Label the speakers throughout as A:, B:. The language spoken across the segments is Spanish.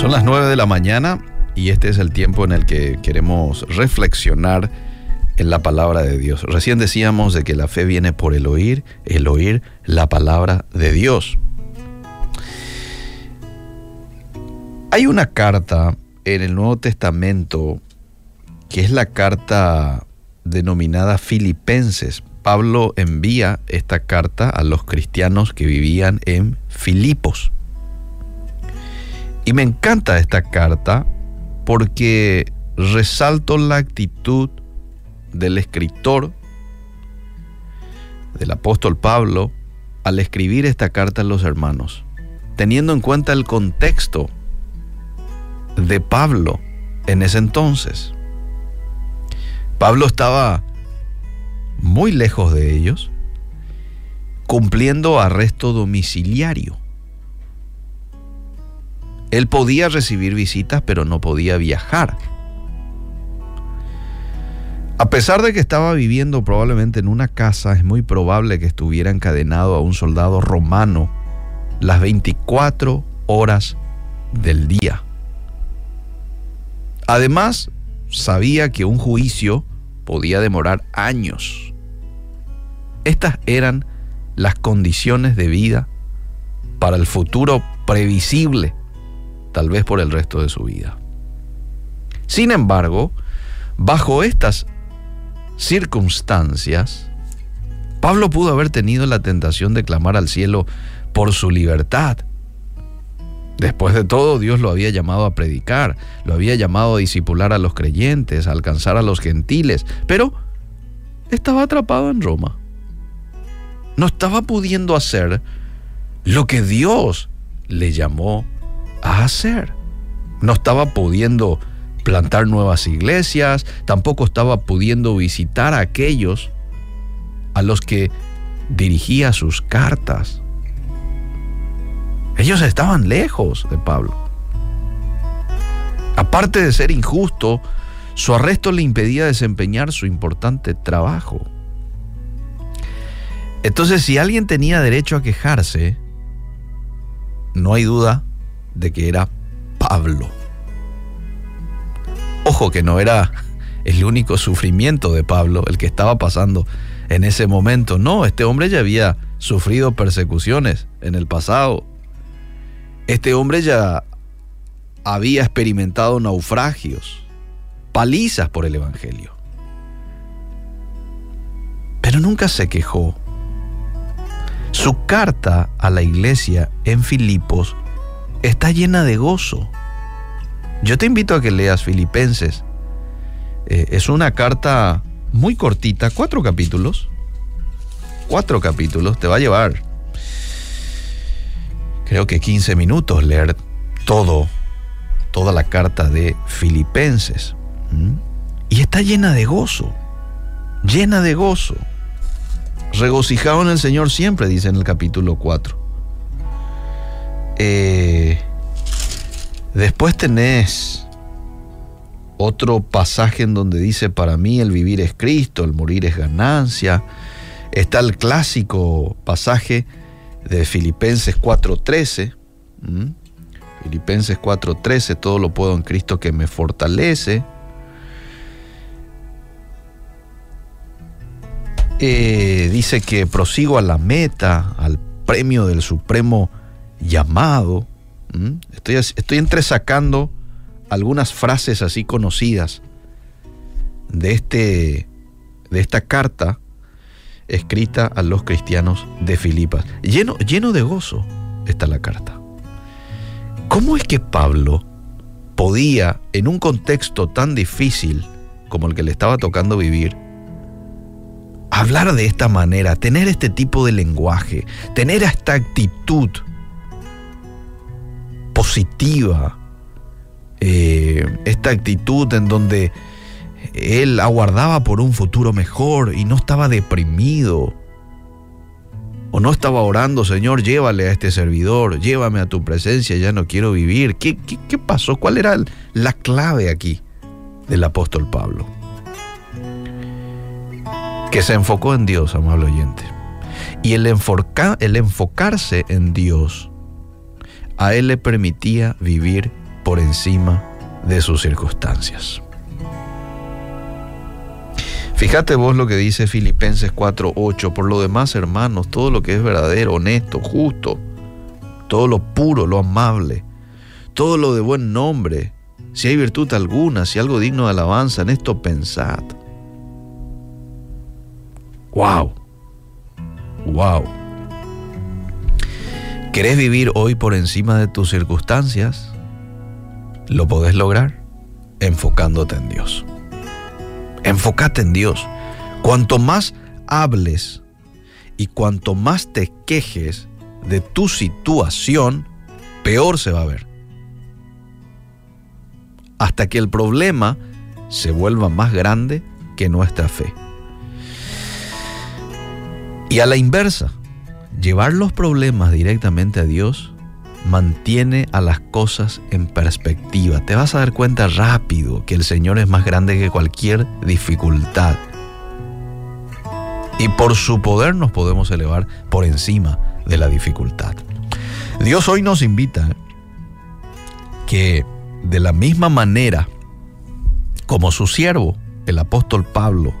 A: Son las 9 de la mañana y este es el tiempo en el que queremos reflexionar en la palabra de Dios. Recién decíamos de que la fe viene por el oír, el oír la palabra de Dios. Hay una carta en el Nuevo Testamento que es la carta denominada Filipenses. Pablo envía esta carta a los cristianos que vivían en Filipos. Y me encanta esta carta porque resalto la actitud del escritor, del apóstol Pablo, al escribir esta carta a los hermanos, teniendo en cuenta el contexto de Pablo en ese entonces. Pablo estaba muy lejos de ellos, cumpliendo arresto domiciliario. Él podía recibir visitas, pero no podía viajar. A pesar de que estaba viviendo probablemente en una casa, es muy probable que estuviera encadenado a un soldado romano las 24 horas del día. Además, sabía que un juicio podía demorar años. Estas eran las condiciones de vida para el futuro previsible tal vez por el resto de su vida. Sin embargo, bajo estas circunstancias, Pablo pudo haber tenido la tentación de clamar al cielo por su libertad. Después de todo, Dios lo había llamado a predicar, lo había llamado a disipular a los creyentes, a alcanzar a los gentiles, pero estaba atrapado en Roma. No estaba pudiendo hacer lo que Dios le llamó a hacer. No estaba pudiendo plantar nuevas iglesias, tampoco estaba pudiendo visitar a aquellos a los que dirigía sus cartas. Ellos estaban lejos de Pablo. Aparte de ser injusto, su arresto le impedía desempeñar su importante trabajo. Entonces, si alguien tenía derecho a quejarse, no hay duda de que era Pablo. Ojo que no era el único sufrimiento de Pablo el que estaba pasando en ese momento. No, este hombre ya había sufrido persecuciones en el pasado. Este hombre ya había experimentado naufragios, palizas por el Evangelio. Pero nunca se quejó. Su carta a la iglesia en Filipos está llena de gozo. Yo te invito a que leas Filipenses. Eh, es una carta muy cortita, cuatro capítulos. Cuatro capítulos, te va a llevar creo que 15 minutos leer todo, toda la carta de Filipenses. Y está llena de gozo, llena de gozo. Regocijado en el Señor siempre, dice en el capítulo 4. Eh, después tenés otro pasaje en donde dice, para mí el vivir es Cristo, el morir es ganancia. Está el clásico pasaje de Filipenses 4:13. Filipenses 4:13, todo lo puedo en Cristo que me fortalece. Eh, dice que prosigo a la meta, al premio del supremo llamado. Estoy, estoy entresacando algunas frases así conocidas de, este, de esta carta escrita a los cristianos de Filipas. Lleno, lleno de gozo está la carta. ¿Cómo es que Pablo podía, en un contexto tan difícil como el que le estaba tocando vivir, hablar de esta manera, tener este tipo de lenguaje, tener esta actitud positiva, eh, esta actitud en donde él aguardaba por un futuro mejor y no estaba deprimido. O no estaba orando, Señor, llévale a este servidor, llévame a tu presencia, ya no quiero vivir. ¿Qué, qué, pasó? ¿Cuál era la clave aquí del apóstol Pablo? Que se enfocó en Dios, amable oyente. Y el, el enfocarse en Dios a él le permitía vivir por encima de sus circunstancias. Fíjate vos lo que dice Filipenses 4:8. Por lo demás, hermanos, todo lo que es verdadero, honesto, justo, todo lo puro, lo amable, todo lo de buen nombre, si hay virtud alguna, si algo digno de alabanza, en esto pensad. ¡Wow! ¡Wow! ¿Querés vivir hoy por encima de tus circunstancias? Lo podés lograr enfocándote en Dios. Enfócate en Dios. Cuanto más hables y cuanto más te quejes de tu situación, peor se va a ver. Hasta que el problema se vuelva más grande que nuestra fe. Y a la inversa, llevar los problemas directamente a Dios mantiene a las cosas en perspectiva. Te vas a dar cuenta rápido que el Señor es más grande que cualquier dificultad. Y por su poder nos podemos elevar por encima de la dificultad. Dios hoy nos invita que de la misma manera como su siervo, el apóstol Pablo,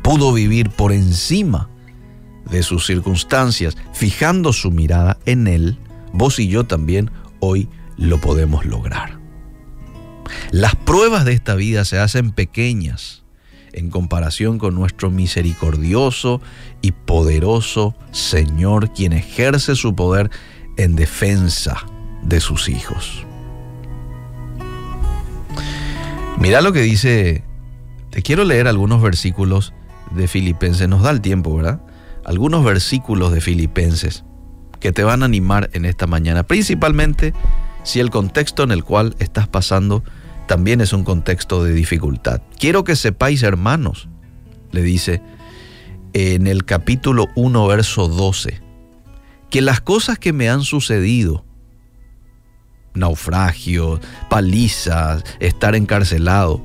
A: pudo vivir por encima de sus circunstancias, fijando su mirada en Él, vos y yo también hoy lo podemos lograr. Las pruebas de esta vida se hacen pequeñas en comparación con nuestro misericordioso y poderoso Señor, quien ejerce su poder en defensa de sus hijos. Mira lo que dice, te quiero leer algunos versículos de Filipenses, nos da el tiempo, ¿verdad? Algunos versículos de Filipenses que te van a animar en esta mañana, principalmente si el contexto en el cual estás pasando también es un contexto de dificultad. Quiero que sepáis, hermanos, le dice en el capítulo 1, verso 12, que las cosas que me han sucedido, naufragios, palizas, estar encarcelado,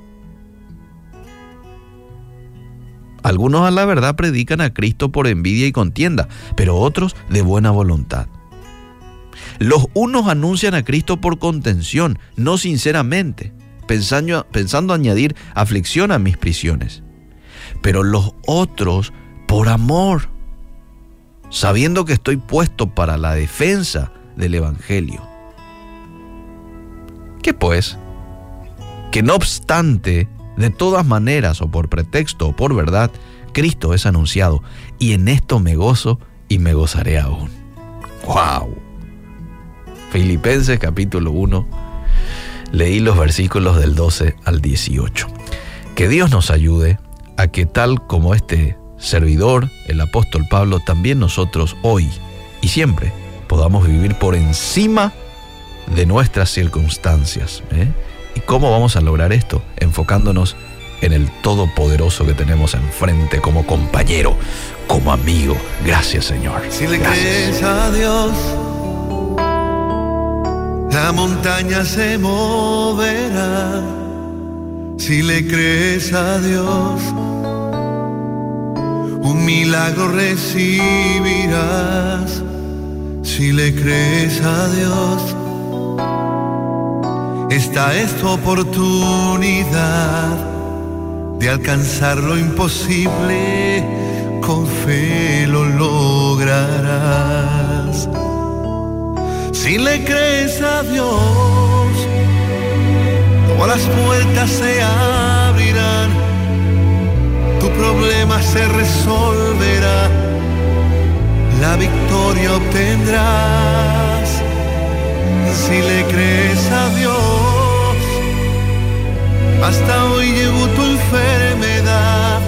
A: Algunos a la verdad predican a Cristo por envidia y contienda, pero otros de buena voluntad. Los unos anuncian a Cristo por contención, no sinceramente pensando, añadir aflicción a mis prisiones. Pero los otros por amor, sabiendo que estoy puesto para la defensa del Evangelio. ¿Qué pues? Que no obstante, de todas maneras, o por pretexto o por verdad, Cristo es anunciado, y en esto me gozo y me gozaré aún. ¡Wow! Filipenses capítulo 1 leí los versículos del 12 al 18. Que Dios nos ayude a que tal como este servidor, el apóstol Pablo, también nosotros hoy y siempre podamos vivir por encima de nuestras circunstancias. ¿eh? ¿Y cómo vamos a lograr esto? Enfocándonos en el Todopoderoso que tenemos enfrente como compañero, como amigo. Gracias Señor.
B: Si le crees a Dios la montaña se moverá si le crees a Dios. Un milagro recibirás si le crees a Dios. Esta es tu oportunidad de alcanzar lo imposible, con fe lo lograrás. Si le crees a Dios, todas las puertas se abrirán, tu problema se resolverá, la victoria obtendrás. Si le crees a Dios, hasta hoy llegó tu enfermedad,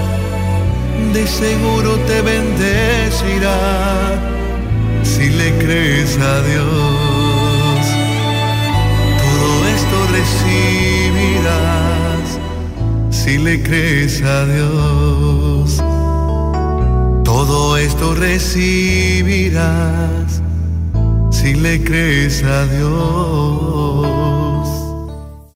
B: de seguro te bendecirá si le crees a Dios. Todo esto recibirás si le crees a Dios. Todo esto recibirás si le crees a Dios.